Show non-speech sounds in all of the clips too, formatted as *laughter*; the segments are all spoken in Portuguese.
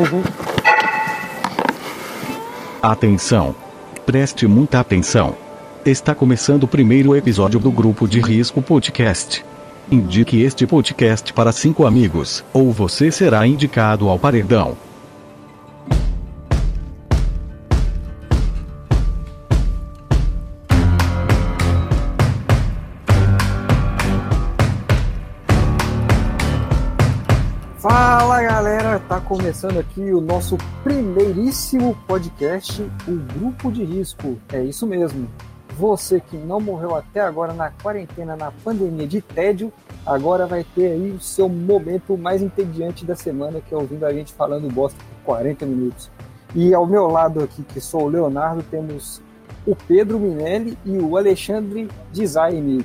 Uhum. Atenção! Preste muita atenção. Está começando o primeiro episódio do Grupo de Risco Podcast. Indique este podcast para cinco amigos, ou você será indicado ao paredão. Começando aqui o nosso primeiríssimo podcast, o Grupo de Risco. É isso mesmo. Você que não morreu até agora na quarentena, na pandemia de tédio, agora vai ter aí o seu momento mais entediante da semana, que é ouvindo a gente falando bosta por 40 minutos. E ao meu lado aqui, que sou o Leonardo, temos o Pedro Minelli e o Alexandre Design.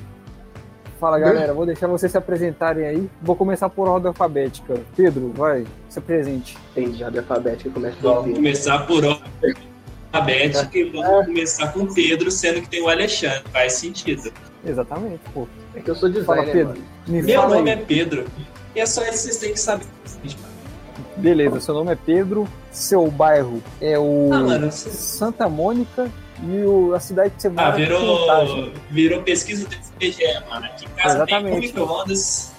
Fala galera, vou deixar vocês se apresentarem aí. Vou começar por ordem alfabética. Pedro, vai, se apresente. Entendi, ordem alfabética começa Vamos começar por ordem alfabética e vamos começar com o Pedro, sendo que tem o Alexandre. Faz sentido. Exatamente, pô. É que eu sou Fala, designer, Pedro. Me Meu fala nome aí. é Pedro. E é só isso que vocês têm que saber. Beleza, seu nome é Pedro, seu bairro é o Ah, mano, você... Santa Mônica e o- a cidade que você ah, mora é Contagem. virou, virou pesquisa do IBGE, mano. Aqui em casa tem com Exatamente. micro-ondas,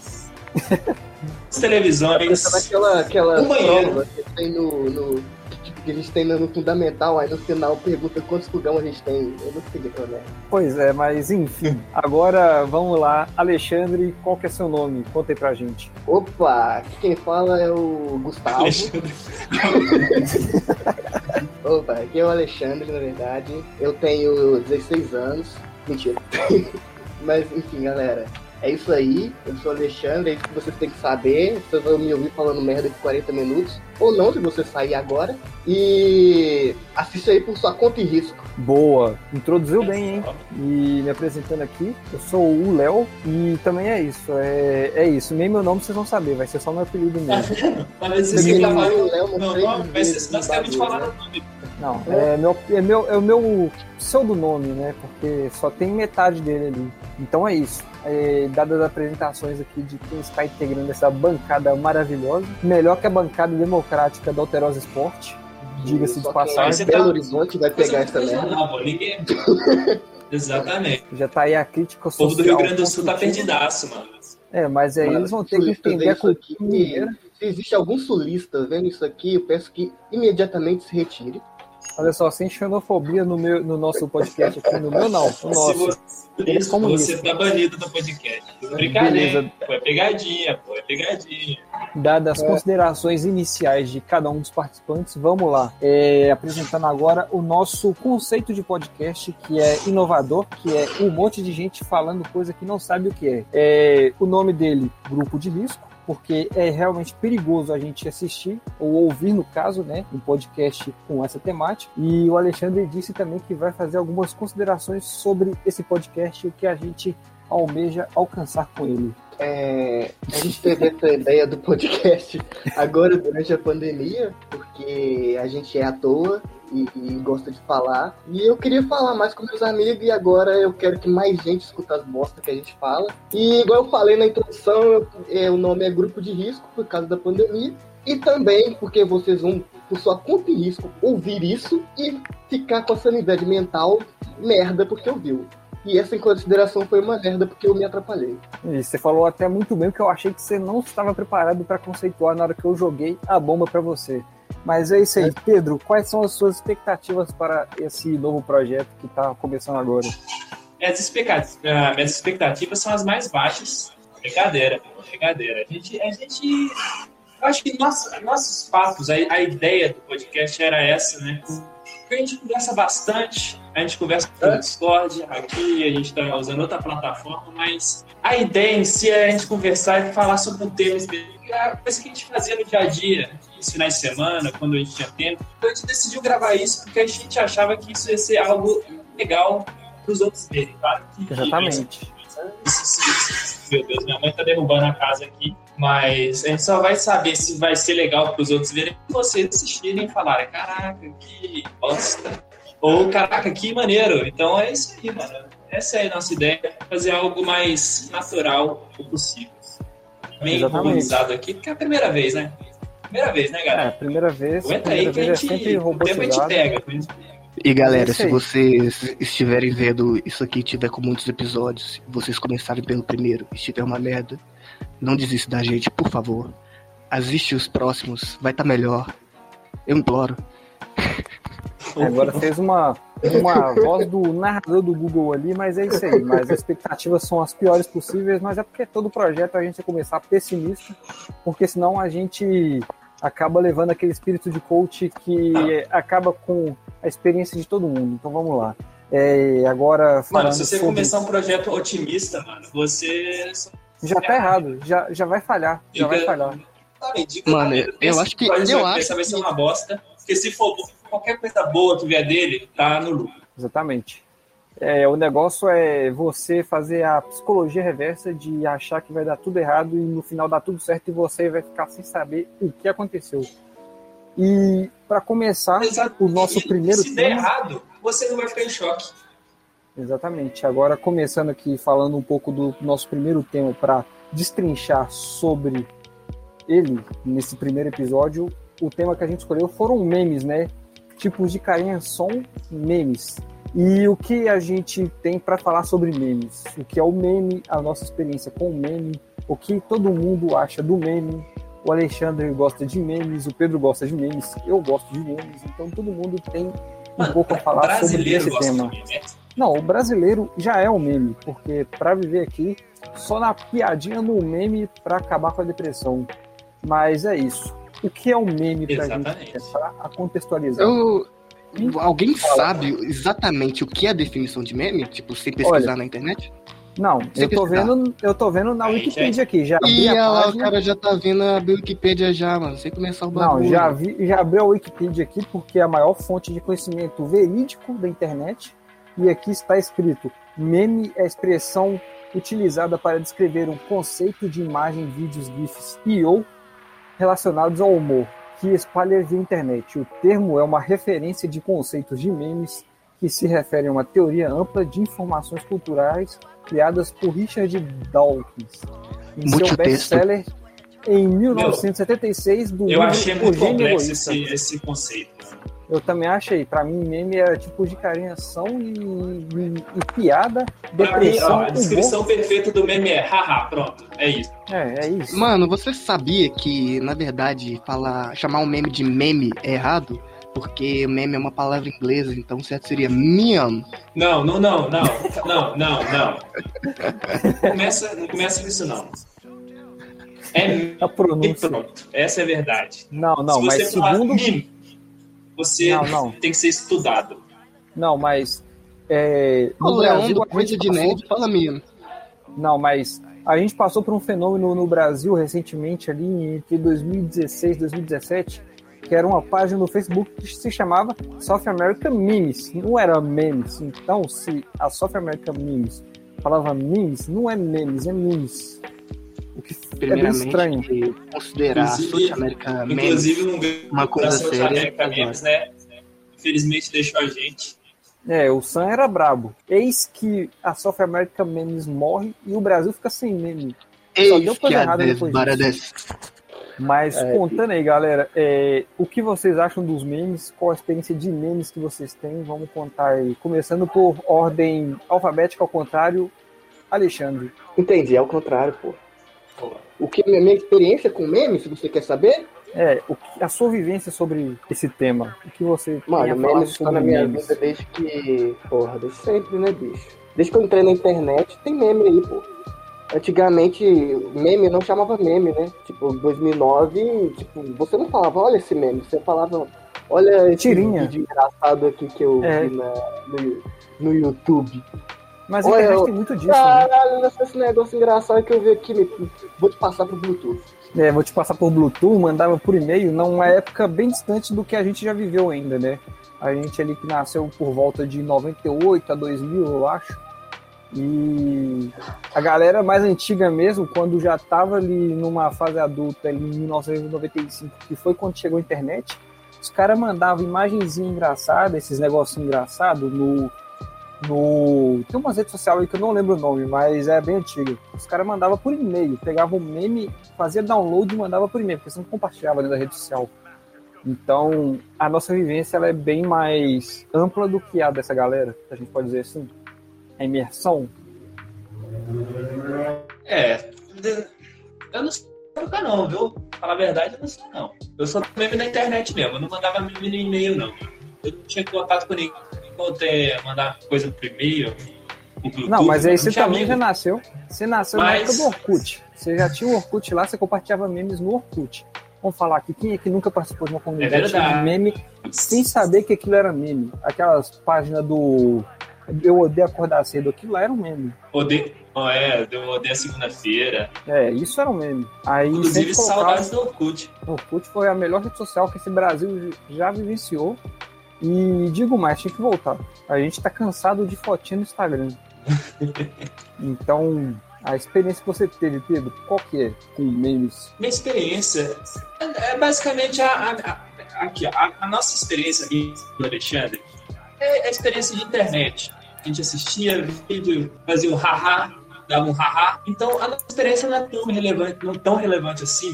as televisões. Pensa naquela aquela Um banheiro. prova que tem no, no- que a gente tem no fundamental, aí no final pergunta quantos fogão a gente tem. Eu não sei aquela merda. Pois é, mas enfim. Agora vamos lá. Alexandre, qual que é seu nome? Conta aí pra gente. Opa, aqui quem fala é o Gustavo. Alexandre. *laughs* Opa, aqui é o Alexandre, na verdade. Eu tenho 16 anos. Mentira. *laughs* Mas enfim, galera. É isso aí, eu sou o Alexandre, é isso que vocês têm que saber. Vocês vão me ouvir falando merda por 40 minutos, ou não, se você sair agora. E assiste aí por sua conta e risco. Boa, introduziu bem, hein? E me apresentando aqui, eu sou o Léo e também é isso. É, é isso. Nem meu nome vocês vão saber, vai ser só meu apelido mesmo. *laughs* Têm que falar o Léo meu mostrei nome, vai ser basicamente falar né? o nome. Não, é meu, é meu, é o meu pseudonome, né? Porque só tem metade dele ali. Então é isso. É, dadas as apresentações aqui de quem está integrando essa bancada maravilhosa, melhor que a bancada democrática da Alterosa Esporte, diga-se de passagem. É Belo tá- Horizonte vai pegar essa merda. Ninguém- *laughs* Exatamente. Já tá aí a crítica O social. povo do Rio Grande do Sul tá perdidaço, mano. É, mas aí Mano, eles vão ter que entender a cultura mineira. Se existe algum sulista vendo isso aqui, eu peço que imediatamente se retire. Olha só, sem xenofobia no, meu, no nosso podcast aqui, no meu não, no nosso. você, Eles como você isso. tá banido do podcast. Brincadeira. Beleza. Pô, é pegadinha, pô, é pegadinha. Dadas as É. considerações iniciais de cada um dos participantes, vamos lá. É, apresentando agora o nosso conceito de podcast, que é inovador, que é um monte de gente falando coisa que não sabe o que é. É, o nome dele, Grupo de Risco, porque é realmente perigoso a gente assistir, ou ouvir, no caso, né, um podcast com essa temática. E o Alexandre disse também que vai fazer algumas considerações sobre esse podcast e o que a gente almeja alcançar com ele. É, a gente teve essa ideia do podcast agora durante a pandemia, porque a gente é à toa e, e gosta de falar. E eu queria falar mais com meus amigos e agora eu quero que mais gente escuta as bostas que a gente fala. E igual eu falei na introdução, eu- é, o nome é Grupo de Risco por causa da pandemia. E também porque vocês vão, por sua conta e risco, ouvir isso e ficar com a sanidade mental merda porque ouviu. E essa em consideração foi uma merda porque eu me atrapalhei. E você falou até muito bem que eu achei que você não estava preparado para conceituar na hora que eu joguei a bomba para você. Mas é isso aí, Pedro. Quais são as suas expectativas para esse novo projeto que está começando agora? Minhas expectativas, ah, minhas expectativas são as mais baixas. Brincadeira, brincadeira. A gente. A gente eu acho que nossa, nossos papos, a, a ideia do podcast era essa, né? Porque a gente conversa bastante, a gente conversa pelo Discord, aqui a gente está usando outra plataforma, mas a ideia em si é a gente conversar e falar sobre um tema específico. A coisa que a gente fazia no dia a dia, nos finais de semana, quando a gente tinha tempo. Então a gente decidiu gravar isso porque a gente achava que isso ia ser algo legal para os outros verem, claro que Exatamente. Meu Deus, minha mãe tá derrubando a casa aqui. Mas a gente só vai saber se vai ser legal para os outros verem se vocês assistirem e falarem: caraca, que bosta. Ou caraca, que maneiro. Então é isso aí, mano. Essa é a nossa ideia: fazer algo mais natural possível. Bem organizado aqui, porque é a primeira vez, né? Primeira vez, né, É, galera? primeira vez. Aguenta aí primeira que a vez gente. é sempre o tempo a gente pega. E galera, É se aí. vocês estiverem vendo isso aqui, tiver com muitos episódios, vocês começarem pelo primeiro e estiver uma merda, não desista da gente, por favor. Assiste os próximos, vai estar melhor. Eu imploro. É, Agora fez uma, uma voz do narrador do Google ali, mas é isso aí. Mas as expectativas são as piores possíveis, mas é porque todo projeto a gente vai começar pessimista, porque senão a gente acaba levando aquele espírito de coach que acaba com a experiência de todo mundo. Então vamos lá. É, agora, Mano, se você sobre- começar um projeto otimista, mano, você. já tá errado, já, já vai falhar, já vai Diga- falhar. Diga Mano, eu- acho que- eu acho Essa vai ser uma bosta, porque se for qualquer coisa boa que vier dele, tá no lucro. Exatamente. É, o negócio é você fazer a psicologia reversa de achar que vai dar tudo errado e no final dá tudo certo e você vai ficar sem saber o que aconteceu. E para começar, Exato. o nosso primeiro Se der tema, errado, você não vai ficar em choque. exatamente. Agora começando aqui falando um pouco do nosso primeiro tema para destrinchar sobre ele nesse primeiro episódio, o tema que a gente escolheu foram memes, né? Tipos de carinha são memes. E o que a gente tem para falar sobre memes? O que é o meme, a nossa experiência com o meme, o que todo mundo acha do meme. O Alexandre gosta de memes, o Pedro gosta de memes, eu gosto de memes, então todo mundo tem um pouco a falar sobre esse tema. Não, o brasileiro já é um meme, porque para viver aqui, só na piadinha no meme para acabar com a depressão. Mas é isso. O que é um meme pra Exatamente. gente? Para a contextualizar. Eu. Alguém sabe exatamente o que é a definição de meme? Tipo, sem pesquisar na internet? Não, Sem eu tô vendo, eu tô vendo na Aí, Wikipedia aqui, já E a olha lá, o cara já tá vendo a Wikipedia já, mano, sem começar o Não, bagulho. já vi, já abri a Wikipedia aqui porque é a maior fonte de conhecimento verídico da internet. E aqui está escrito: meme é a expressão utilizada para descrever um conceito de imagem, vídeos, GIFs e ou relacionados ao humor, que espalha via internet. O termo é uma referência de conceitos de memes que se referem a uma teoria ampla de informações culturais criadas por Richard Dawkins em Muito seu texto. bestseller em 1976 do Eu livro achei O muito complexo esse, esse conceito. Eu também achei. Pra mim, meme é tipo de carinhação e, e- e piada, Pra mim, ó, a descrição perfeita do meme é haha, pronto, é isso. É, é isso. Mano, você sabia que, na verdade, falar, chamar um meme de meme é errado? Porque meme é uma palavra inglesa, então o certo seria meme. Não, não, não, não, não, não, não. Não começa, não começa com isso, não. É A meme, pronúncia. pronto. Essa é a verdade. Não, não, Se mas você falar segundo. meme, você Não, não. tem que ser estudado. Não, mas. É, O no Leão Brasil, a Coisa de passou- Nerd fala meme. Não, mas a gente passou por um fenômeno no Brasil recentemente, ali entre 2016 e 2017, que era uma página no Facebook que se chamava South American Memes. Não era memes. Então, se a South American Memes falava memes, não é memes, é memes. É Primeiramente, estranho. que considerar Inclusive- America Memes Inclusive, um uma coisa séria. América Memes, né? Infelizmente deixou a gente. É, o Sam era brabo. Eis que a South American Memes morre e o Brasil fica sem meme. Só deu Eis coisa a errada depois desbaradas. Mas É, contando aí, galera, é, o que vocês acham dos memes? Qual a experiência de memes que vocês têm? Vamos contar aí. Começando por ordem alfabética ao contrário, Alexandre. Entendi, é o contrário, pô. O que minha experiência com meme, se você quer saber, É, o a sua vivência sobre esse tema. O que você mano, estão sobre na minha memes? vida desde que. Porra, desde sempre, né, bicho? Desde que eu entrei na internet, tem meme aí, pô. Antigamente, meme não chamava meme, né? Tipo, 2009, tipo, você não falava, olha esse meme, você falava, olha esse Tirinha. vídeo engraçado aqui que eu É. vi na- no, no YouTube. Mas a Olha, internet eu- tem muito disso, né? Caralho, só esse negócio engraçado que eu vi aqui, vou te passar pro Bluetooth. É, vou te passar por Bluetooth, mandava por e-mail, numa época bem distante do que a gente já viveu ainda, né? A gente ali que nasceu por volta de 98 a 2000, eu acho. E a galera mais antiga mesmo, quando já tava ali numa fase adulta, ali em 1995, que foi quando chegou a internet, os caras mandavam imagenzinha engraçada, esses negocinhos engraçados no, no. Tem umas redes sociais aí que eu não lembro o nome, mas é bem antiga. Os caras mandavam por e-mail, pegavam o meme, fazia download e mandava por e-mail, porque você não compartilhava dentro da rede social. Então, a nossa vivência ela é bem mais ampla do que a dessa galera, a gente pode dizer assim. A imersão. É, eu não sei não, viu? Falar a verdade, eu não sei não. Eu sou meme na internet mesmo, eu não mandava meme no e-mail, não. Eu não tinha contato com ninguém poder mandar coisa por e-mail. Não, mas aí você também já nasceu. Você nasceu mas... na época do Orkut. Você já tinha o Orkut lá, você compartilhava memes no Orkut. Vamos falar aqui, quem é que nunca participou de uma comunidade é de meme sem saber que aquilo era meme? Aquelas páginas do Eu Odeio Acordar Cedo, aquilo lá era um meme. Odeio, oh, é, eu odeio a segunda-feira. É, isso era um meme. Aí, Inclusive, saudades do Orkut. O Orkut foi a melhor rede social que esse Brasil já vivenciou. E digo mais, tinha que voltar. A gente tá cansado de fotinha no Instagram. *laughs* então, a experiência que você teve, Pedro, qual que é com memes? Minha experiência é basicamente a, a, a, aqui, a, a nossa experiência aqui do Alexandre é a experiência de internet. A gente assistia vídeo, fazia um haha, dava um haha. Então, a nossa experiência não é tão relevante, não tão relevante assim.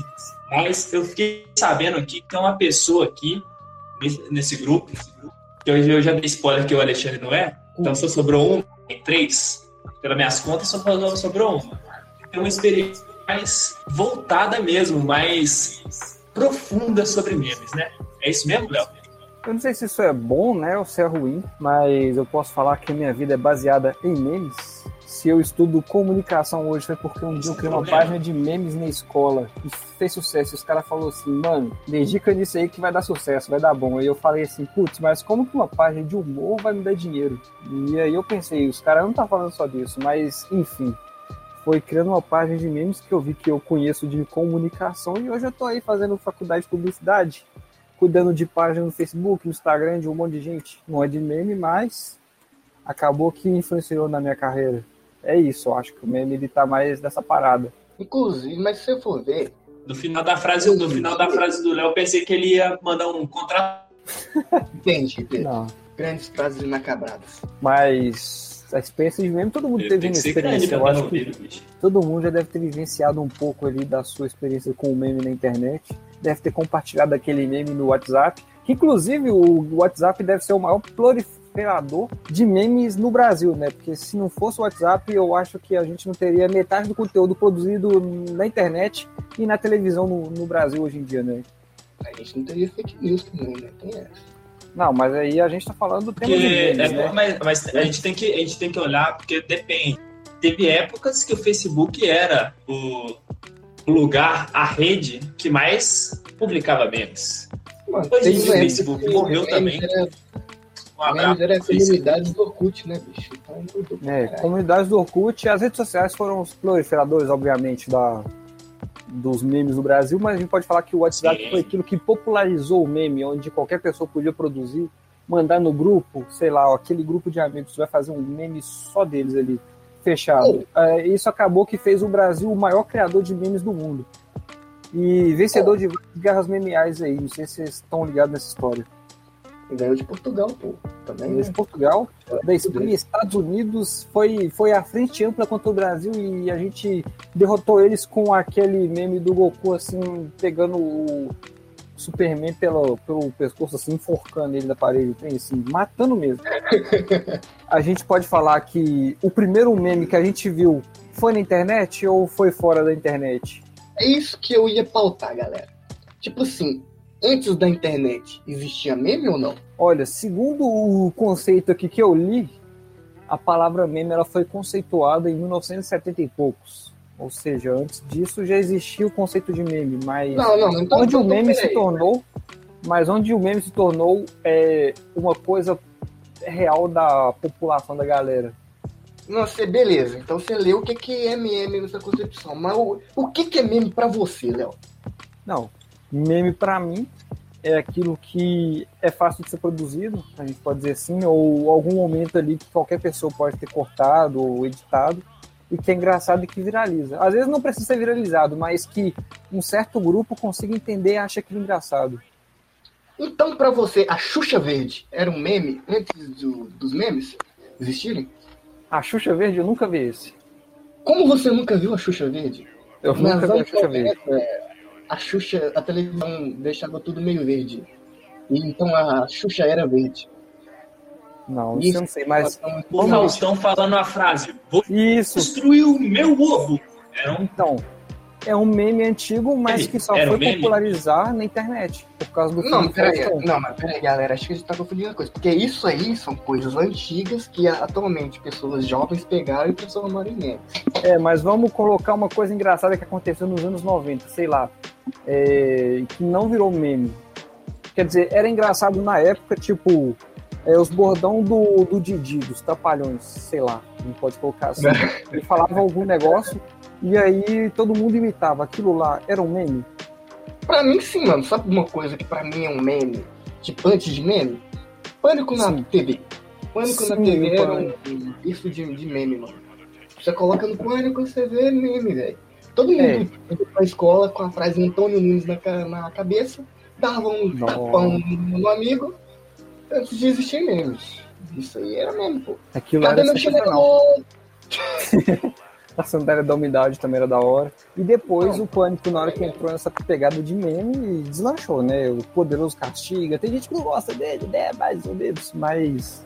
Mas eu fiquei sabendo aqui que tem uma pessoa aqui nesse grupo, que eu, eu já dei spoiler que o Alexandre não é, então só sobrou um, em três, pelas minhas contas só sobrou um. É uma experiência mais voltada mesmo, mais profunda sobre memes, né? É isso mesmo, Léo? Eu não sei se isso é bom, né, ou se é ruim, mas eu posso falar que minha vida é baseada em memes se eu estudo comunicação hoje foi porque um dia eu criei uma página de memes na escola e fez sucesso. E os caras falaram assim, mano, dedica nisso aí que vai dar sucesso, vai dar bom. Aí eu falei assim, putz, mas como que uma página de humor vai me dar dinheiro? E aí eu pensei, os caras não tá falando só disso, mas enfim. Foi criando uma página de memes que eu vi que eu conheço de comunicação e hoje eu tô aí fazendo faculdade de publicidade, cuidando de página no Facebook, no Instagram, de um monte de gente. Não é de meme, mas acabou que influenciou na minha carreira é isso, eu acho que o meme ele tá mais dessa parada. Inclusive, mas se você for ver. No final da frase, no final da frase do Léo, eu pensei que ele ia mandar um contrato. Entende, Pedro? Não. Grandes frases inacabradas. Mas a experiência de meme, todo mundo teve uma experiência. Eu acho que todo mundo já deve ter vivenciado um pouco ali da sua experiência com o meme na internet. Deve ter compartilhado aquele meme no WhatsApp. Que inclusive o WhatsApp deve ser o maior gerador de memes no Brasil, né? Porque se não fosse o WhatsApp, eu acho que a gente não teria metade do conteúdo produzido na internet e na televisão no, no Brasil hoje em dia, né? A gente não teria fake news também, né? Tem essa. Não, mas aí a gente tá falando do tema de memes, é, né? mas, mas, a gente tem que a gente tem que olhar porque depende. Teve épocas que o Facebook era o lugar, a rede que mais publicava memes. Mano, Depois o Facebook morreu também. Era um abraço. era a comunidade do Orkut, né, bicho? Então, é, comunidades do Orkut. As redes sociais foram os proliferadores, obviamente, da, dos memes no Brasil, mas a gente pode falar que o WhatsApp Sim. foi aquilo que popularizou o meme, onde qualquer pessoa podia produzir, mandar no grupo, sei lá, aquele grupo de amigos vai fazer um meme só deles ali, fechado. É, isso acabou que fez o Brasil o maior criador de memes do mundo. E vencedor de guerras memeais aí, não sei se vocês estão ligados nessa história. Ganhou de Portugal, pô. Também, Ganhou né? de Portugal. Da Espanha, Estados Unidos foi, foi a frente ampla contra o Brasil e a gente derrotou eles com aquele meme do Goku, assim, pegando o Superman pelo, pelo pescoço, assim, enforcando ele na parede, assim, matando mesmo. *laughs* a gente pode falar que o primeiro meme que a gente viu foi na internet ou foi fora da internet? É isso que eu ia pautar, galera. Tipo assim, antes da internet, existia meme ou não? Olha, segundo o conceito aqui que eu li, a palavra meme ela foi conceituada em 1970 e poucos. Ou seja, antes disso já existia o conceito de meme, mas não, não, então, onde então, o meme se tornou, mas onde o meme se tornou é uma coisa real da população da galera. Não, você, beleza. Então você leu o que, que é meme nessa concepção. Mas o, o que, que é meme para você, Léo? Não, Meme, para mim, é aquilo que é fácil de ser produzido, a gente pode dizer assim, ou algum momento ali que qualquer pessoa pode ter cortado ou editado, e que é engraçado e que viraliza. Às vezes não precisa ser viralizado, mas que um certo grupo consiga entender e acha aquilo engraçado. Então, para você, a Xuxa Verde era um meme antes do, dos memes? existirem? A Xuxa Verde eu nunca vi esse. Como você nunca viu a Xuxa Verde? Eu Nas nunca vi a Xuxa Verde. 90, a Xuxa, a televisão deixava tudo meio verde. E então a Xuxa era verde. Não, isso eu não sei, mas. O Faustão falando a frase: Vou Isso, destruir o meu ovo. Era um então. É um meme antigo, mas que só Era foi um popularizar na internet. Por causa do Não, peraí, não, mas peraí, galera, acho que a gente tá confundindo a coisa. Porque isso aí são coisas antigas que atualmente pessoas jovens pegaram e transformaram em memes. É, mas vamos colocar uma coisa engraçada que aconteceu nos anos 90, sei lá, é, que não virou meme. Quer dizer, era engraçado na época, tipo, é, os bordão do, do Didi, dos Trapalhões, sei lá, não pode colocar assim. *laughs* Ele falava algum negócio e aí todo mundo imitava. Aquilo lá era um meme? Pra mim, sim, mano. Sabe uma coisa que pra mim é um meme? Tipo, antes de meme? Pânico na Sim. TV. Pânico na Sim, TV o era um isso de, de meme, mano. Você coloca no pânico, você vê meme, velho. Todo mundo É. ia pra escola com a frase Antônio Nunes na, na cabeça, dava um tapão no amigo antes de existir memes. Isso aí era meme, pô. Aquilo Cadê meu chinelo? *laughs* A sandália da umidade também era da hora. E depois o Pânico, na hora que entrou nessa pegada de meme, deslanchou, né? O Poderoso Castiga. Tem gente que não gosta dele, né? Mais ou menos. Mas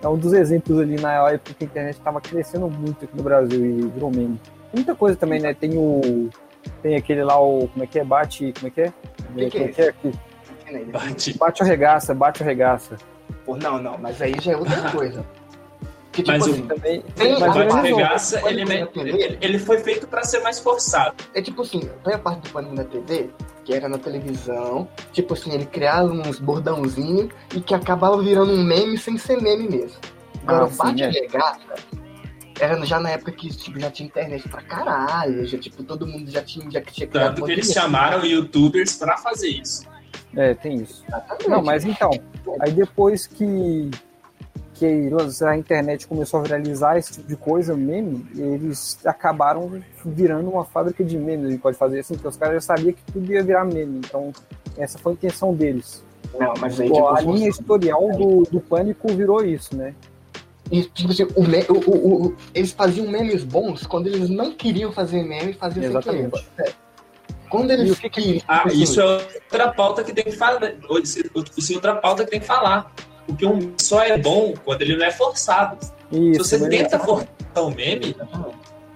é um dos exemplos ali na época que a internet estava crescendo muito aqui no Brasil e virou meme. Muita coisa também, né? Tem o. Tem aquele lá, o. Como é que é? Bate. Como é que é? Que que é é que é aqui? bate. Bate o regaça, bate o regaça. Pô, não, não, mas aí já é outra coisa. Que, tipo Mas o- assim, Também. Tem- O mas a Mas resolve. regaça, Pânico ele, ele, ele foi feito pra ser mais forçado. É tipo assim, tem a parte do pânico na TV, que era na televisão, tipo assim, ele criava uns bordãozinhos e que acabava virando um meme sem ser meme mesmo. Agora, Ah, o sim, Bate é. Regaça era já na época que tipo, já tinha internet pra caralho, já, tipo, todo mundo já tinha, já tinha criado Tanto que eles chamaram youtubers pra fazer isso. É, tem isso. Exatamente. Não, mas então, aí depois que, que a internet começou a viralizar esse tipo de coisa, meme, eles acabaram virando uma fábrica de memes, a gente pode fazer assim, porque os caras já sabiam que tudo ia virar meme, então essa foi a intenção deles. Não, mas aí, tipo, a linha editorial do, do Pânico virou isso, né? E, tipo assim, o me- o- o- o- eles faziam memes bons quando eles não queriam fazer meme, faziam Exatamente. sem querer. É. Quando eles que Ah, isso é outra pauta que tem que falar. Isso é outra pauta que tem que falar. Porque um meme só é bom quando ele não é forçado. Isso, Se você tenta forçar um meme,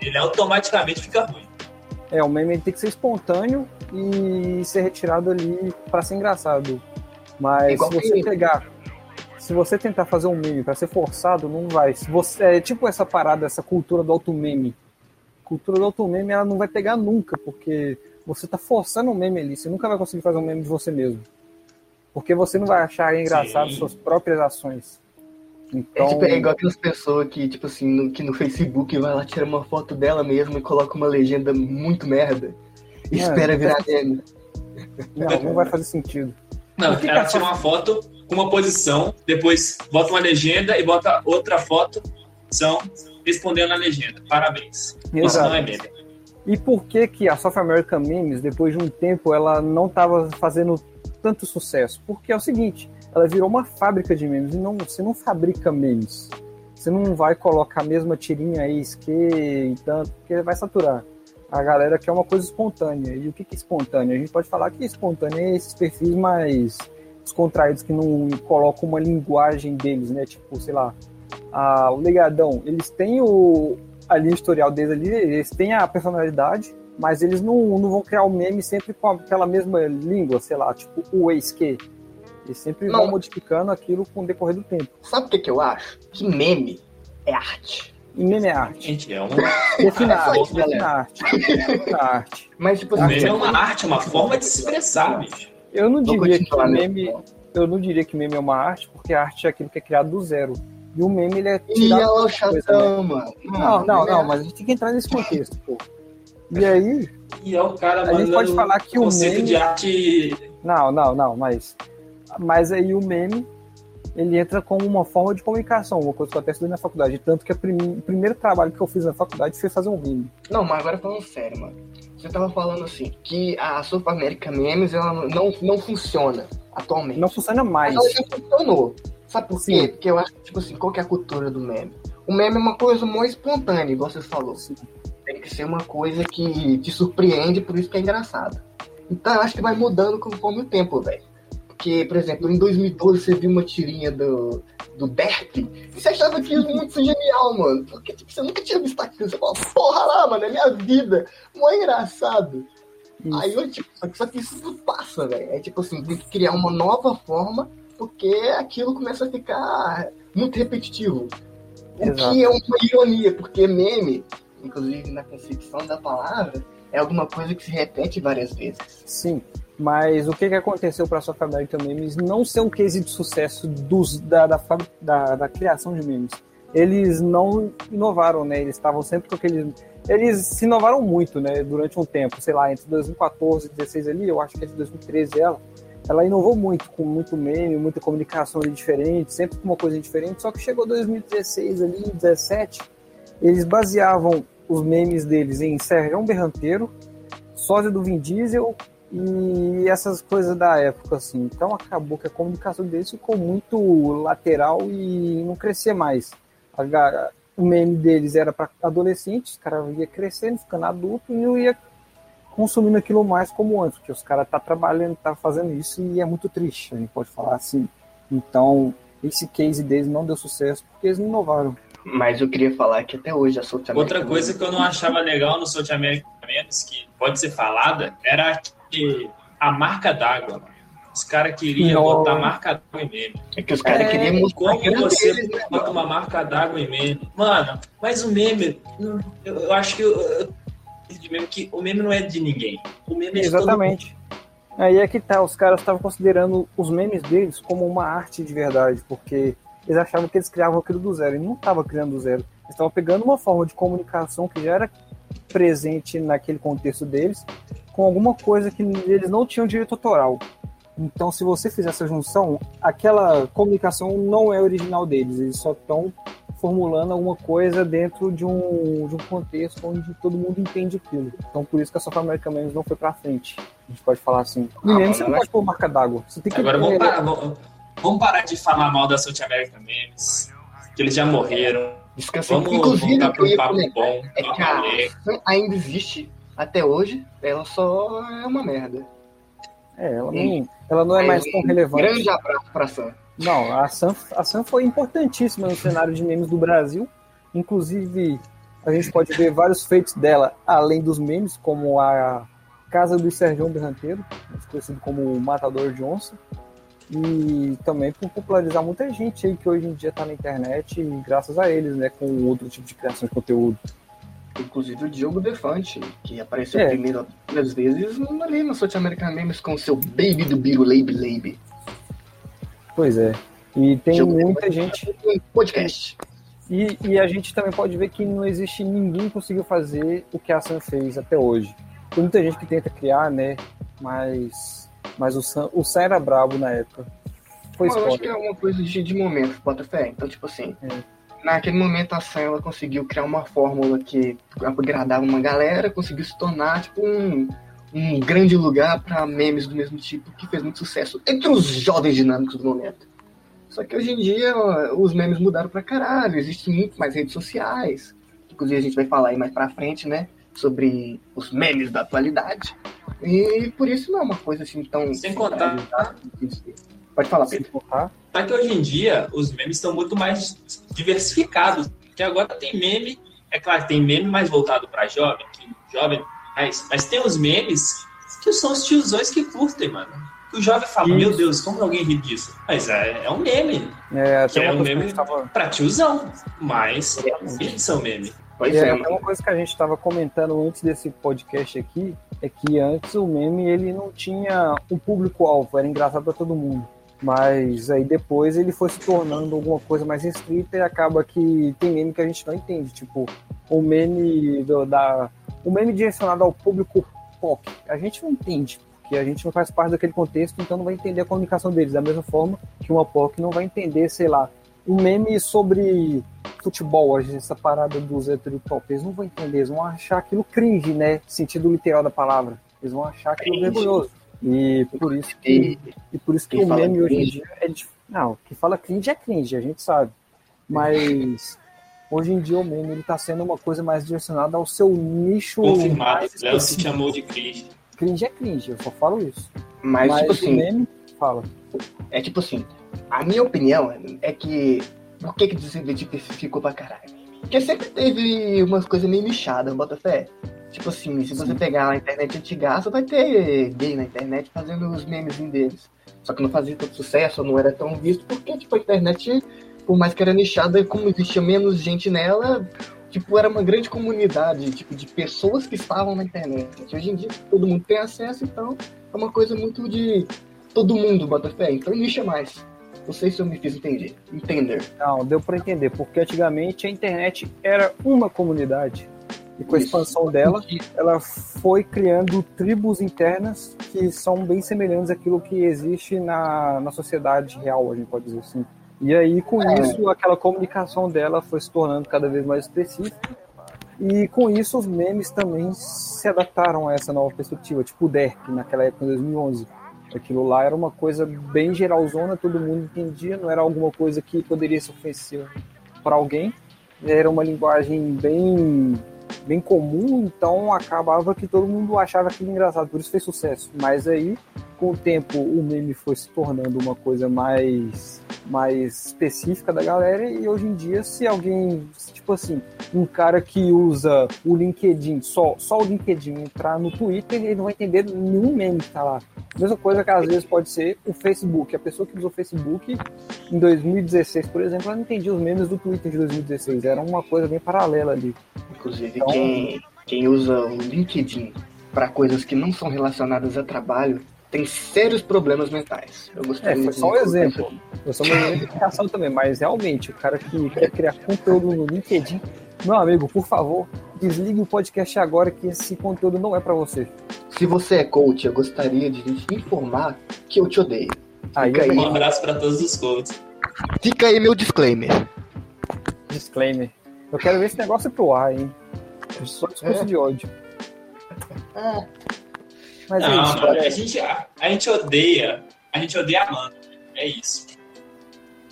ele automaticamente fica ruim. É, o meme tem que ser espontâneo e ser retirado ali para ser engraçado. Mas Igual se você que- pegar, se você tentar fazer um meme para ser forçado, não vai. Se você é tipo essa parada, essa cultura do auto meme. Cultura do auto meme, ela não vai pegar nunca, porque você tá forçando um meme ali, você nunca vai conseguir fazer um meme de você mesmo. Porque você não vai achar engraçado Sim. suas próprias ações. É, Então, tipo, é igual aquelas pessoas que, tipo assim, no, que no Facebook vai lá, tira uma foto dela mesma e coloca uma legenda muito merda. E É. espera virar meme. não, não vai fazer sentido. Não, que que ela é tira uma foto com uma posição, depois bota uma legenda e bota outra foto, são respondendo a legenda. Parabéns. Isso não é meme. E por que que a South American Memes, depois de um tempo, ela não estava fazendo tanto sucesso? Porque é o seguinte, ela virou uma fábrica de memes e não, você não fabrica memes. Você não vai colocar a mesma tirinha aí, que tanto, porque vai saturar. A galera quer uma coisa espontânea. E o que que é espontâneo? A gente pode falar que espontâneo é esses perfis mais descontraídos que não colocam uma linguagem deles, né? Tipo, sei lá, a, o Legadão, eles têm o, a linha editorial deles ali, eles têm a personalidade, mas eles não, não vão criar o meme sempre com aquela mesma língua, sei lá, tipo o ex-que. Eles sempre Não. vão modificando aquilo com o decorrer do tempo. Sabe o que, que eu acho? Que meme é arte. E meme é arte. Gente, é um. Defina Ah, arte, defina arte. Defina arte. Mas, tipo O meme é uma arte, uma forma de se expressar, bicho. Eu não diria que né? meme. Eu não diria que meme é uma arte, porque a arte é aquilo que é criado do zero. E o meme ele é E tirado ela é o coisa, né? chatão, mano. Não, não, é não, mas a gente tem que entrar nesse contexto, pô. E aí, E é o cara A gente pode falar que o conceito meme- de arte. Não, não, não, mas. Mas aí o meme, ele entra como uma forma de comunicação, uma coisa que eu até estudei na faculdade. Tanto que a prim- o primeiro trabalho que eu fiz na faculdade foi fazer um meme. Não, mas agora falando sério, mano. Você tava falando assim, que a Super America Memes ela não, não funciona atualmente. Não funciona mais. Mas ela já funcionou. Sabe por quê? Porque eu acho que, tipo assim, qual que é a cultura do meme? O meme é uma coisa mais espontânea, igual você falou. Que ser uma coisa que te surpreende, por isso que é engraçado. Então eu acho que vai mudando conforme o tempo, velho. Porque, por exemplo, em 2012 você viu uma tirinha do, do e você achava aquilo muito genial, mano. Porque tipo, você nunca tinha visto aquilo. Você fala, porra lá, mano, é minha vida. Mó engraçado. Isso. Aí eu, tipo, só que isso não passa, velho. É tipo assim, tem que criar uma nova forma, porque aquilo começa a ficar muito repetitivo. Exato. O que é uma ironia, porque meme, inclusive na concepção da palavra, é alguma coisa que se repete várias vezes. Sim. Mas o que, que aconteceu para a South American Memes não ser um case de sucesso dos, da, da, da, da criação de memes? Eles não inovaram, né? Eles estavam sempre com aquele. Eles se inovaram muito, né? Durante um tempo, sei lá, entre 2014 e 2016 ali, eu acho que entre 2013 ela, ela inovou muito, com muito meme, muita comunicação diferente, sempre com uma coisa diferente. Só que chegou 2016 ali, 2017, eles baseavam os memes deles em Sérgio Berranteiro, sósia do Vin Diesel e essas coisas da época, assim. Então acabou que a comunicação deles ficou muito lateral e não crescia mais. A, o meme deles era para adolescentes, os caras ia crescendo, ficando adulto e não ia consumindo aquilo mais como antes, porque os caras tá trabalhando, tá fazendo isso e é muito triste, a gente pode falar assim. Então, esse case deles não deu sucesso porque eles não inovaram. Mas eu queria falar que até hoje a South America. Outra coisa que eu não achava legal no South America Memes, que pode ser falada, era que a marca d'água. Os caras queriam não. botar marca d'água em meme. É que os caras é, queriam mostrar. Como você deles, né? bota uma marca d'água em meme? Mano, mas o meme, eu, eu acho que, eu, que o meme não é de ninguém. O meme é Exatamente. Aí é que tá, os caras estavam considerando os memes deles como uma arte de verdade, porque eles achavam que eles criavam aquilo do zero, e não estava criando do zero. Eles estavam pegando uma forma de comunicação que já era presente naquele contexto deles, com alguma coisa que eles não tinham direito autoral. Então, se você fizer essa junção, aquela comunicação não é original deles, eles só estão formulando alguma coisa dentro de um, de um contexto onde todo mundo entende aquilo. Então, por isso que a South American Memes não foi pra frente. A gente pode falar assim. Ah, mesmo você não pode pôr marca d'água. Você tem que Agora, vamos parar, Vamos parar de falar mal da South American Memes, que eles já morreram. Descansei. Vamos Inclusive, voltar para um papo bom. É que a ainda existe até hoje, ela só é uma merda. É, ela não, ela não é, é mais tão relevante. Grande abraço para a Sam. Não, a Sam, a Sam foi importantíssima no cenário de memes do Brasil. Inclusive, a gente pode ver vários feitos dela, além dos memes, como a Casa do Sérgio Berranteiro, conhecido como o Matador de Onça, e também por popularizar muita gente aí que hoje em dia está na internet, e graças a eles, né, com outro tipo de criação de conteúdo. Inclusive o Diogo Defante, que apareceu é. primeiro duas vezes ali no South American Memes com o seu Baby do Biro Laby Laby. Pois é. E tem Diogo muita gente. Podcast. E, e, a gente também pode ver que não existe ninguém que conseguiu fazer o que a Sam fez até hoje. Tem muita gente que tenta criar, né? Mas mas o Sam, o Sam era brabo na época. Foi eu acho que é uma coisa de, de momento, Botafé. Então, tipo assim, é. naquele momento a Sam ela conseguiu criar uma fórmula que agradava uma galera, conseguiu se tornar tipo um, um grande lugar para memes do mesmo tipo que fez muito sucesso entre os jovens dinâmicos do momento. Só que hoje em dia os memes mudaram pra caralho, existem muito mais redes sociais. Inclusive a gente vai falar aí mais pra frente, né? Sobre os memes da atualidade. E por isso não é uma coisa assim tão. Sem contar. Pode falar, Pedro. Sem contar. Tá que hoje em dia os memes estão muito mais diversificados. Que agora tem meme, é claro, tem meme mais voltado para jovem, que jovem mas, mas tem os memes que são os tiozões que curtem, mano. Que o jovem fala, Isso. meu Deus, como alguém ri disso? Mas é, é um meme. É, é um meme tava... pra tiozão, mas é, eles são meme. Pois é, é uma coisa que a gente estava comentando antes desse podcast aqui é que antes o meme ele não tinha um público-alvo, era engraçado para todo mundo. Mas aí depois ele foi se tornando alguma coisa mais restrita e acaba que tem meme que a gente não entende. Tipo, o meme do, da. O meme direcionado ao público pop. A gente não entende, porque a gente não faz parte daquele contexto, então não vai entender a comunicação deles. Da mesma forma que uma POC não vai entender, sei lá, um meme sobre futebol, essa parada dos heterotop, eles não vão entender, eles vão achar aquilo cringe, né? Sentido literal da palavra. Eles vão achar aquilo vergonhoso. E por isso que, e por isso que o meme hoje em dia é, Não, que fala cringe é cringe, a gente sabe. Mas hoje em dia o meme ele tá sendo uma coisa mais direcionada ao seu nicho. Confirmado, mais Léo se chamou de cringe. Cringe é cringe, eu só falo isso. Mas, Mas tipo o assim, meme, fala. é tipo assim, a minha opinião é que. Por que que diversificou pra caralho? Porque sempre teve umas coisas meio nichadas, bota fé. Tipo assim, se você pegar a internet antigaça, vai ter gay na internet fazendo os memes deles. Só que não fazia tanto sucesso, não era tão visto, porque tipo, a internet, por mais que era nichada, como existia menos gente nela, tipo, era uma grande comunidade, tipo, de pessoas que estavam na internet. Hoje em dia todo mundo tem acesso, então é uma coisa muito de todo mundo bota fé, então nicha mais. Não sei se eu me fiz entender. Entender. Não, deu pra entender, porque antigamente a internet era uma comunidade. E com a Isso. expansão dela, ela foi criando tribos internas que são bem semelhantes àquilo que existe na, na sociedade real, a gente pode dizer assim. E aí, com É. isso, aquela comunicação dela foi se tornando cada vez mais específica. E com isso, os memes também se adaptaram a essa nova perspectiva, tipo o Derk, naquela época, em 2011. Aquilo lá era uma coisa bem geralzona, todo mundo entendia, não era alguma coisa que poderia ser ofensiva para alguém. Era uma linguagem bem bem comum, então acabava que todo mundo achava aquilo engraçado, por isso fez sucesso. Mas aí, com o tempo, o meme foi se tornando uma coisa mais mais específica da galera e hoje em dia, se alguém, tipo assim, um cara que usa o LinkedIn, só, só o LinkedIn entrar no Twitter, ele não vai entender nenhum meme que tá lá. Mesma coisa que às vezes pode ser o Facebook. A pessoa que usou o Facebook em 2016, por exemplo, ela não entendia os memes do Twitter de 2016. Era uma coisa bem paralela ali. Inclusive, Então- quem, quem usa o LinkedIn para coisas que não são relacionadas a trabalho tem sérios problemas mentais. Eu É, gostaria foi só um exemplo. Eu sou uma identificação também, mas realmente, o cara que quer criar conteúdo no LinkedIn, meu amigo, por favor, desligue o podcast agora que esse conteúdo não é para você. Se você é coach, eu gostaria de te informar que eu te odeio. Aí aí. Um abraço para todos os coaches. Fica aí meu disclaimer. disclaimer. Eu quero ver esse negócio pro ar, hein? Eu sou discurso É. de ódio. Mas é Não, isso, mano, galera. a gente, a, a gente odeia. A gente odeia amando. É isso.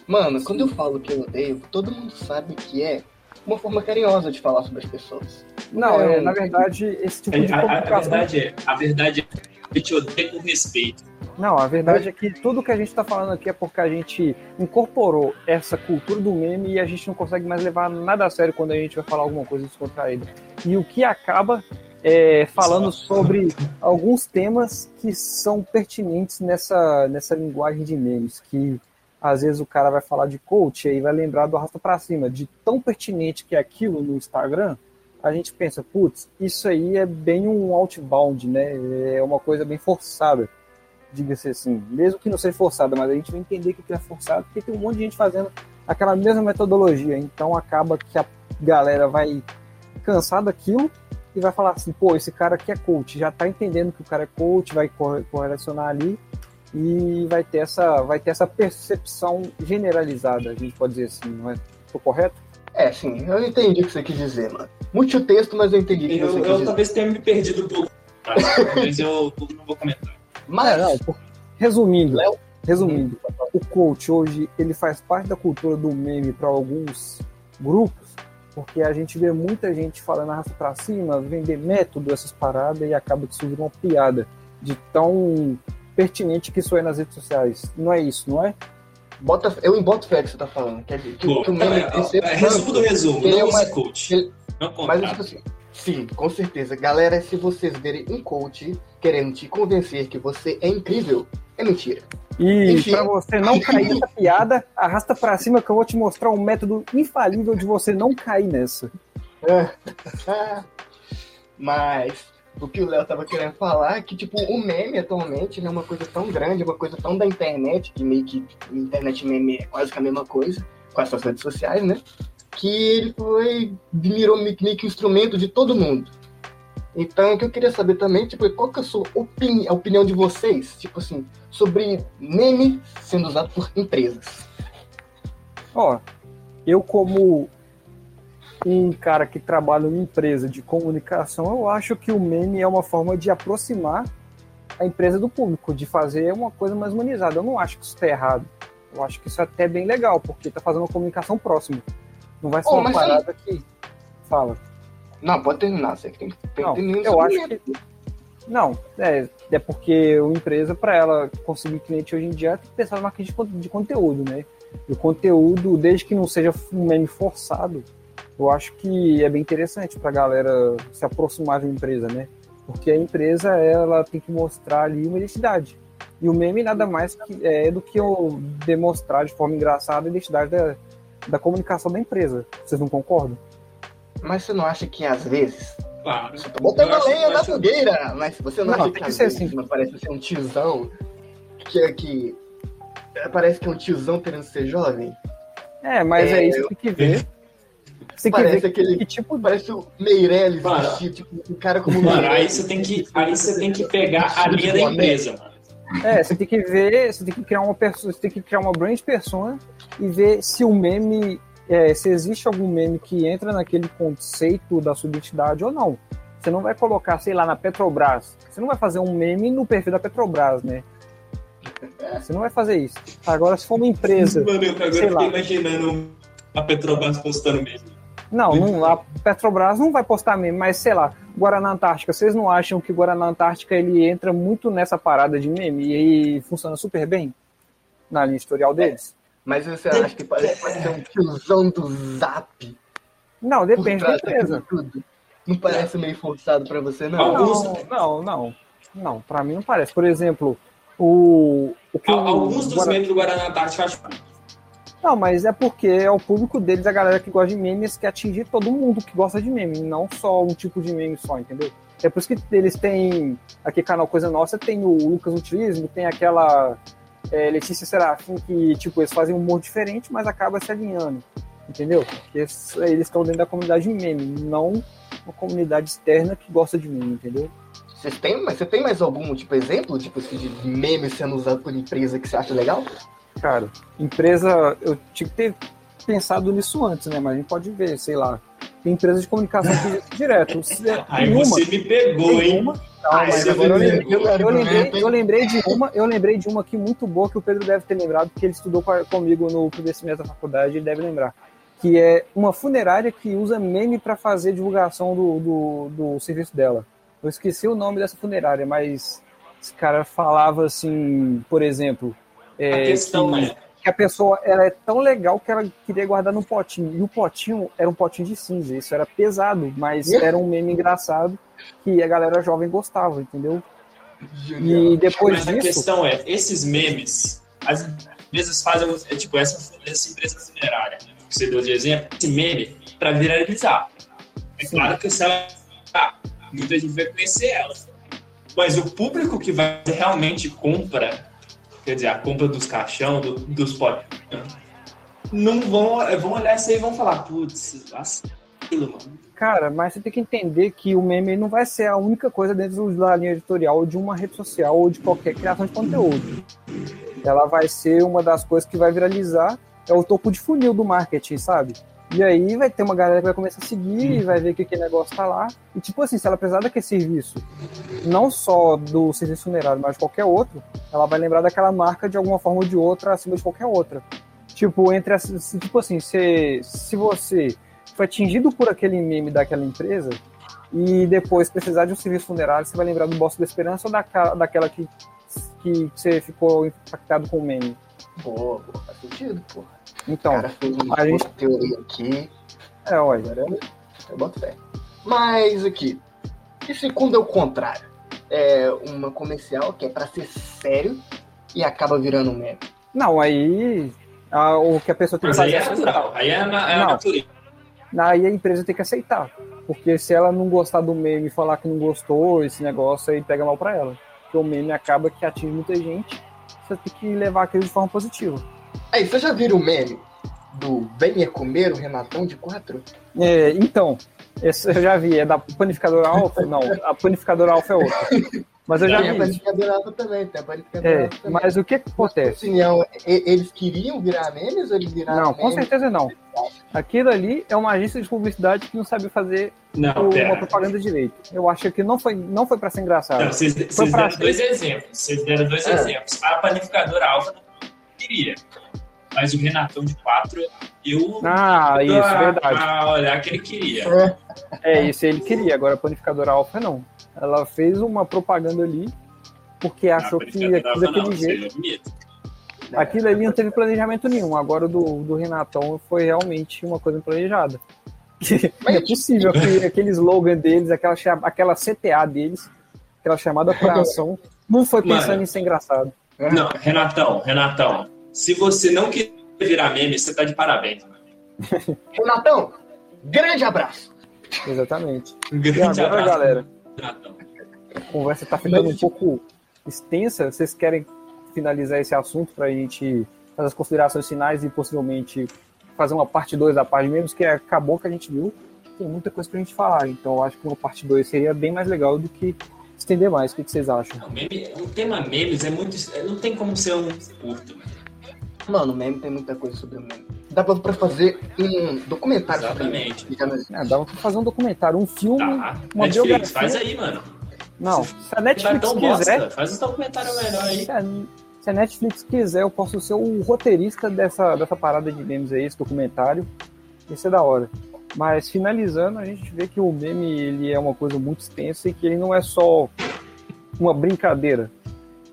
Mano, quando eu falo que eu odeio, todo mundo sabe que é uma forma carinhosa de falar sobre as pessoas. Não, é, É, na verdade, esse tipo de A, a- a comunicação. verdade é, a verdade é, a gente odeia com respeito. Não, a verdade é que tudo que a gente está falando aqui é porque a gente incorporou essa cultura do meme e a gente não consegue mais levar nada a sério quando a gente vai falar alguma coisa descontraída. E o que acaba é, falando sobre alguns temas que são pertinentes nessa, nessa linguagem de memes, que às vezes o cara vai falar de coach e aí vai lembrar do arrasta para cima, de tão pertinente que é aquilo no Instagram, a gente pensa, putz, isso aí é bem um outbound, né? É uma coisa bem forçada diga-se assim, mesmo que não seja forçada, mas a gente vai entender que é forçado, porque tem um monte de gente fazendo aquela mesma metodologia, então acaba que a galera vai cansar daquilo e vai falar assim, pô, esse cara aqui é coach, já tá entendendo que o cara é coach, vai corre- correlacionar ali e vai ter essa, vai ter essa percepção generalizada, a gente pode dizer assim, não é? Tô correto? É, sim, eu entendi o que você quis dizer, mano. Mude o texto, mas eu entendi o que Eu, você quis eu dizer. talvez tenha me perdido um pouco. Mas eu não vou comentar. Mas, não, por- resumindo, Léo? resumindo, o coach hoje ele faz parte da cultura do meme para alguns grupos, porque a gente vê muita gente falando arrasta para cima, vender método, essas paradas e acaba que isso vira uma piada de tão pertinente que isso é nas redes sociais. Não é isso, não é? Bota, eu emboto fé que você tá falando. Quer dizer, que, Pô, que o meme é, é, resumo do resumo. Ele é Não uma- use coach. ele- Não Mas tipo assim, sim, com certeza. Galera, se vocês verem um coach querendo te convencer que você é incrível, é mentira. E Enfim. para você não cair nessa *laughs* piada, arrasta para cima que eu vou te mostrar um método infalível de você não cair nessa. *laughs* Mas o que o Léo tava querendo falar é que, tipo, o meme atualmente né, é uma coisa tão grande, uma coisa tão da internet, que meio que internet meme é quase que a mesma coisa, com essas redes sociais, né? Que ele foi, virou meio que um instrumento de todo mundo. Então, o que eu queria saber também, tipo, qual que é a sua opini a opinião de vocês, tipo assim, sobre meme sendo usado por empresas? Ó, eu como um cara que trabalha em empresa de comunicação, eu acho que o meme é uma forma de aproximar a empresa do público, de fazer uma coisa mais humanizada. Eu não acho que isso está errado. Eu acho que isso é até bem legal, porque tá fazendo uma comunicação próxima. Não vai ser Oh, uma parada que. Fala. Não, pode terminar, você que tem, tem, Não, nenhum eu acho suplemento. Não, é, é porque uma empresa, para ela conseguir cliente hoje em dia, tem que pensar no marketing de conteúdo, né? E o conteúdo, desde que não seja um meme forçado, eu acho que é bem interessante para a galera se aproximar de uma empresa, né? Porque a empresa, ela tem que mostrar ali uma identidade. E o meme nada mais que, é do que eu demonstrar de forma engraçada a identidade da, da comunicação da empresa. Vocês não concordam? Mas você não acha que às vezes. Claro. Você tá botando Eu a lenha na fogueira! Mas você não, Não, acha tem que que às ser vezes assim. não parece ser um tiozão que é que. é, Parece que é um tiozão querendo ser jovem? É, mas é, É, isso que tem que ver. Você tem que Parece ver aquele- que tipo Parece o Meirelles tipo, um cara como o Mano, aí Meirelles. você tem que, aí você tem que pegar a linha da empresa, mano. É, você tem que ver, você tem que criar uma pessoa, você tem que criar uma brand persona e ver se o meme, é, se existe algum meme que entra naquele conceito da sua identidade ou não. Você não vai colocar, sei lá, na Petrobras. Você não vai fazer um meme no perfil da Petrobras, né? Você não vai fazer isso. Agora, se for uma empresa. Mano, eu agora sei fiquei lá. imaginando a Petrobras postando mesmo. Não, não, a Petrobras não vai postar meme, mas sei lá, Guaraná Antártica, vocês não acham que Guaraná Antártica ele entra muito nessa parada de meme e funciona super bem na linha editorial deles? Mas você acha que parece pode ser um tiozão do zap? Não, depende da empresa. tudo? Não parece meio forçado pra você, não? Alguns- Não, não, não. Não, pra mim não parece. Por exemplo, o. o que o Alguns dos Guara- memes do Guaraná Antártica eu acho Não, mas é porque é o público deles, a galera que gosta de memes, que atingir todo mundo que gosta de meme, não só um tipo de meme só, entendeu? É por isso que eles têm. Aqui, canal Coisa Nossa, tem o Lucas Utilismo, tem aquela é, Letícia Serafim, que, tipo, eles fazem um humor diferente, mas acaba se alinhando, entendeu? Porque eles estão dentro da comunidade de meme, não uma comunidade externa que gosta de meme, entendeu? Vocês têm, mas você tem mais algum tipo exemplo tipo, assim, de meme sendo usado por empresa que você acha legal? Cara, empresa, eu tinha que ter pensado nisso antes, né? Mas a gente pode ver, sei lá. Tem empresa de comunicação que direto. Se- *laughs* Aí uma, você me pegou, hein? uma. Não, mas agora eu me lembrei, eu, lembrei, eu lembrei de uma, eu lembrei de uma aqui muito boa que o Pedro deve ter lembrado, porque ele estudou comigo no primeiro semestre da faculdade, ele deve lembrar. Que é uma funerária que usa meme para fazer divulgação do, do, do serviço dela. Eu esqueci o nome dessa funerária, mas esse cara falava assim, por exemplo. A é, questão que- é, que a pessoa ela é tão legal que ela queria guardar no potinho. E o potinho era um potinho de cinza. Isso era pesado, mas era um meme engraçado que a galera jovem gostava, entendeu? E depois mas a disso, questão é, esses memes, as empresas fazem, é, tipo, essa, essa empresa funerária, né, que você deu de exemplo, esse meme para viralizar. É Sim. claro que se ela, ah, muita gente vai conhecer ela. Mas o público que vai realmente compra, quer dizer, a compra dos caixão, do- dos potes, não vão, vão olhar isso aí e vão falar, putz, aquilo, mano. cara, mas você tem que entender que o meme não vai ser a única coisa dentro da linha editorial de uma rede social ou de qualquer criação de conteúdo. Ela vai ser uma das coisas que vai viralizar, é o topo de funil do marketing, sabe? E aí vai ter uma galera que vai começar a seguir e vai ver que aquele negócio tá lá. E tipo assim, se ela precisar daquele serviço, não só do serviço funerário, mas de qualquer outro, ela vai lembrar daquela marca de alguma forma ou de outra acima de qualquer outra. Tipo, entre as, tipo assim, se, se você foi atingido por aquele meme daquela empresa e depois precisar de um serviço funerário, você vai lembrar do Boss da Esperança ou daquela, daquela que, que você ficou impactado com o meme. Pô, pô, faz sentido, pô. Então, o cara fez uma a gente- teoria aqui. é, olha. Agora eu, eu boto fé. Mas aqui, e se quando é o contrário? É uma comercial que é pra ser sério e acaba virando um meme. Não, aí a- o que a pessoa tem que Mas aí fazer é é natural, aí é, na, é Não. Aí a empresa tem que aceitar. Porque se ela não gostar do meme e falar que não gostou, esse negócio aí pega mal pra ela. Porque o meme acaba que atinge muita gente, você tem que levar aquilo de forma positiva. Aí, você já viram o meme do Venha Comer o Renatão de 4? É, então, esse eu já vi, é da panificadora Alfa? Não, a panificadora Alfa é outra. *laughs* Mas eu já Tem a vi. panificadora alta também, tem a É, também. mas o que que Na acontece? opinião, e- eles queriam virar memes ou eles viraram Não, com memes? certeza não. Aquilo ali é uma agência de publicidade que não sabe fazer Não, uma pera. propaganda direito. Eu acho que não foi, não foi para ser engraçado. Não, vocês, vocês deram dois exemplos. Vocês deram dois É. exemplos. A panificadora alfa não queria. Mas o Renatão de 4, eu. Ah, isso, a, verdade. A olhar que ele queria. É, isso ele queria, agora a panificadora Alfa não. Ela fez uma propaganda ali porque achou Ah, que brincadeira, aquilo daquele jeito. bonito. Aquilo ali não teve planejamento nenhum. Agora o do, do Renatão foi realmente uma coisa planejada. *laughs* É possível que aquele slogan deles, aquela, aquela CTA deles, aquela chamada pra ação, não foi pensando Mano. em ser engraçado. Não, Renatão, Renatão, se você não quer virar meme, você tá de parabéns. Renatão, grande abraço. Exatamente. Um E grande agora, abraço, galera, A conversa tá ficando um pouco extensa. Vocês querem finalizar esse assunto pra gente fazer as considerações finais e possivelmente fazer uma parte 2 da parte mesmo, que acabou que a gente viu. Tem muita coisa pra gente falar. Então eu acho que uma parte 2 seria bem mais legal do que estender mais. O que que vocês acham? Não, meme, o tema memes é muito. Não tem como ser um curto. Mano, o meme tem muita coisa sobre o meme. Dá pra, fazer um documentário Exatamente. sobre. Fica É, dava pra fazer um documentário, um filme, Tá. uma Netflix, biografia. faz aí, mano. Não, se a Vai Netflix quiser, bosta. Faz um documentário melhor aí. se a, se a Netflix quiser, eu posso ser o roteirista dessa, dessa parada de memes aí, esse documentário. Isso é da hora. Mas finalizando, a gente vê que o meme ele é uma coisa muito extensa e que ele não é só uma brincadeira.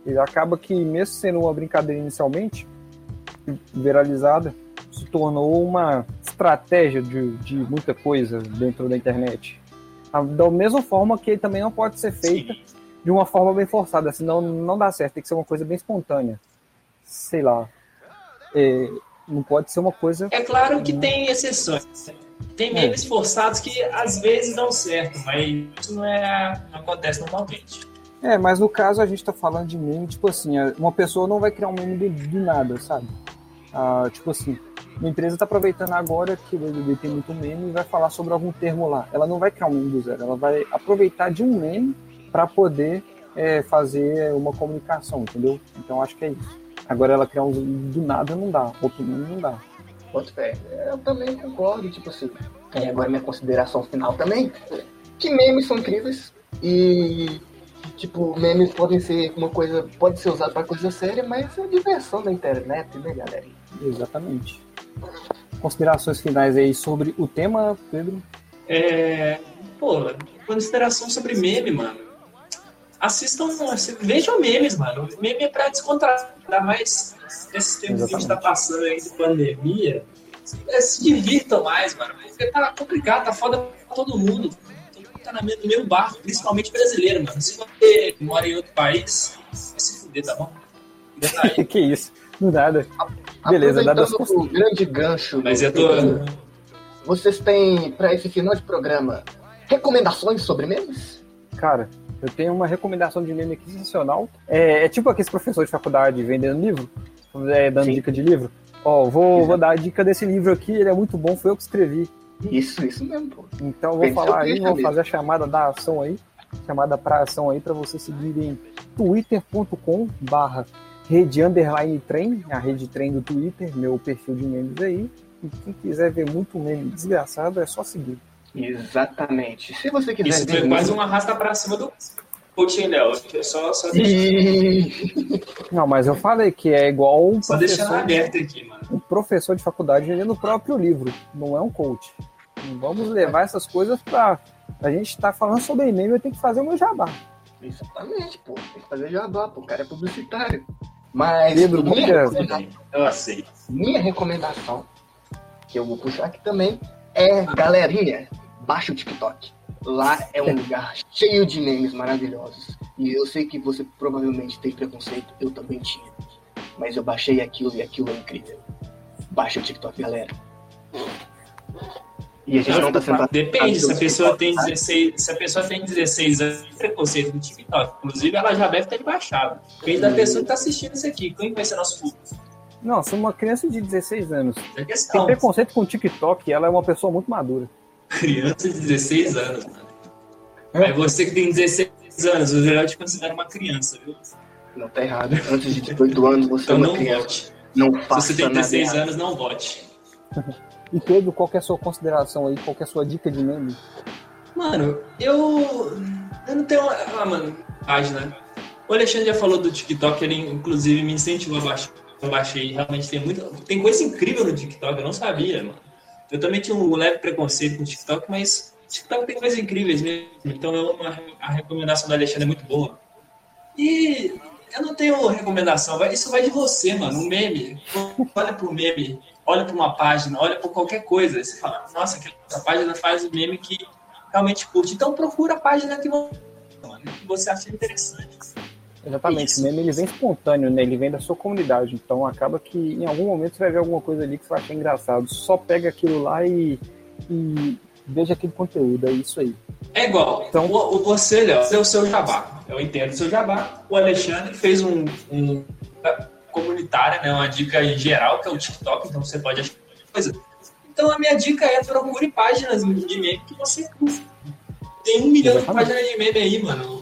Ele acaba que, mesmo sendo uma brincadeira inicialmente, viralizada, se tornou uma estratégia de, de muita coisa dentro da internet. A- Da mesma forma que também não pode ser feita de uma forma bem forçada, senão não dá certo, tem que ser uma coisa bem espontânea. Sei lá. É, não pode ser uma coisa. É claro que tem exceções. Tem memes forçados que às vezes dão certo, mas isso não, é, não acontece normalmente. É, mas no caso a gente tá falando de meme, tipo assim, uma pessoa não vai criar um meme do, do nada, sabe? Ah, tipo assim, uma empresa tá aproveitando agora que o BBB tem muito meme e vai falar sobre algum termo lá. Ela não vai criar um meme do zero, ela vai aproveitar de um meme para poder é, fazer uma comunicação, entendeu? Então acho que é isso. Agora ela criar um do nada não dá, outro meme não dá. Boto fé. Eu também concordo, tipo assim. E agora minha consideração final também. Que memes são incríveis. E tipo, memes podem ser uma coisa. Pode ser usado pra coisa séria, mas é diversão da internet, né, galera? Exatamente. Considerações finais aí sobre o tema, Pedro? É, pô, consideração sobre meme, mano. Assistam, assi- vejam memes, mano. Meme é pra descontrair, ainda mais nesses tempos que a gente tá passando aí de pandemia. Se divirtam mais, mano. Porque tá complicado, tá foda pra todo mundo. Tá no mesmo barco, principalmente brasileiro, mano. Se você mora em outro país, vai se fuder, tá bom? *laughs* Que isso? Do nada. Beleza, Aproveitando o grande gancho. Mas eu tô. Vocês têm, pra esse final de programa, recomendações sobre memes? Cara, eu tenho uma recomendação de meme aqui sensacional. É, é tipo aqueles professores de faculdade vendendo livro, é, dando Sim. dica de livro. Ó, vou, vou dar a dica desse livro aqui, ele é muito bom, foi eu que escrevi. Isso, isso mesmo, pô. Então eu vou ser falar aí, vou mesmo. fazer a chamada da ação aí, chamada pra ação aí pra vocês seguirem twitter.com barra rede underline trem, a rede trem do Twitter, meu perfil de memes aí. E quem quiser ver muito meme desgraçado é só seguir. Exatamente. Se você quiser Isso ver foi quase meme- um arrasta pra cima do coaching, Léo. Só, só, Não, mas eu falei que é igual um só deixando professor, aberto aqui, mano. um professor de faculdade vendendo o próprio livro, não é um coach. Não vamos levar essas coisas pra. A gente tá falando sobre meme, eu tenho que fazer o meu jabá. Exatamente, pô. Tem que fazer jabá, pô. O cara é publicitário. Mas Pedro, minha, recomendação, Eu aceito. minha recomendação, que eu vou puxar aqui também, é, galerinha, baixa o TikTok. Lá é um lugar cheio de memes maravilhosos. E eu sei que você provavelmente tem preconceito, eu também tinha. Mas eu baixei aquilo e aquilo é incrível. Baixa o TikTok, galera. E a gente não tá sendo Depende, se a pessoa tem tá? 16, se a pessoa tem 16 anos, tem preconceito no TikTok. Inclusive, ela já deve ter baixado. Depende da pessoa que tá assistindo isso aqui. Quem vai ser nosso público? Não, sou uma criança de 16 anos. É Tem preconceito com o TikTok, ela é uma pessoa muito madura. Criança de 16 anos, mano. É. Aí você que tem 16 anos, o geral te considera uma criança, viu? Não tá errado. Antes de 18 anos, você Então é uma não criança. vote. Não Se faça você tem nada 16 errado. anos, não vote. *laughs* E Pedro, qual é a sua consideração aí? Qual é a sua dica de meme? Mano, eu. Eu não tenho. Ah, mano, página. O Alexandre já falou do TikTok, ele inclusive me incentivou a baixar. eu baixei, realmente tem muita. Tem coisa incrível no TikTok, eu não sabia, mano. Eu também tinha um leve preconceito com o TikTok, mas o TikTok tem coisas incríveis mesmo. Então eu, a recomendação da Alexandre é muito boa. E eu não tenho recomendação, isso vai de você, mano. Um meme. Olha pro meme, olha para uma página, olha para qualquer coisa. Você fala, nossa, essa página faz um meme que realmente curte. Então procura a página que você acha interessante. Exatamente, Isso. o meme ele vem espontâneo, né? Ele vem da sua comunidade. Então acaba que em algum momento você vai ver alguma coisa ali que você vai achar engraçado. Só pega aquilo lá e, e veja aquele conteúdo, é isso aí. É igual. Então, o, o você, Léo, é o seu jabá. Eu entendo o seu jabá. O Alexandre fez um, um comunitária, né? Uma dica em geral, que é o TikTok, então você pode achar coisa. Então a minha dica é procure páginas de meme que você curte. Tem um milhão Exatamente. de páginas de meme aí, mano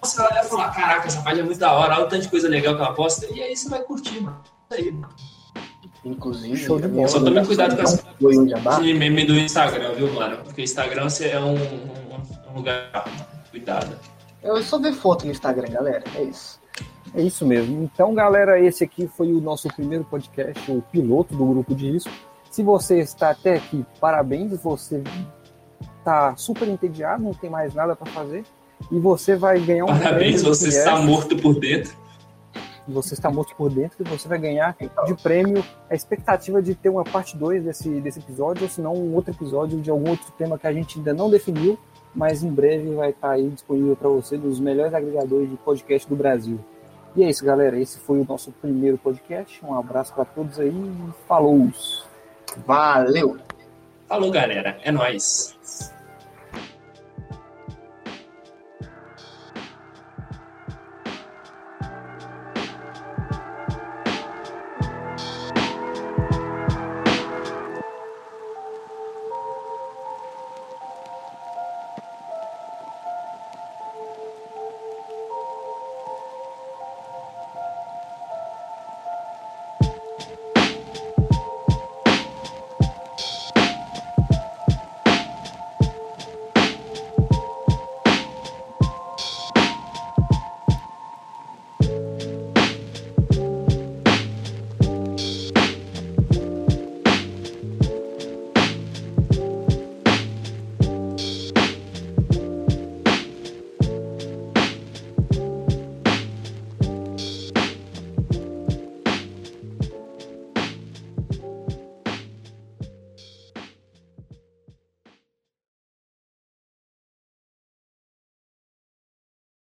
você vai e falar, caraca, essa página é muito da hora, olha o tanto de coisa legal que ela posta, e aí você vai curtir, mano. Isso aí, mano. Inclusive, Show de bola. Só tome cuidado com essa de meme do Instagram, viu, mano? Porque o Instagram é um, um, um lugar. Cuidado. Eu só ver foto no Instagram, galera. É isso. É isso mesmo. Então, galera, esse aqui foi o nosso primeiro podcast, o piloto do grupo de risco. Se você está até aqui, parabéns. Você está super entediado, não tem mais nada para fazer e você vai ganhar um Parabéns, você está morto por dentro. Você está morto por dentro e você vai ganhar de prêmio a expectativa de ter uma parte 2 desse, desse episódio, ou se não um outro episódio de algum outro tema que a gente ainda não definiu, mas em breve vai estar aí disponível para você dos melhores agregadores de podcast do Brasil. E é isso, galera. Esse foi o nosso primeiro podcast. Um abraço para todos aí e falou! Valeu! Falou, galera. É nóis!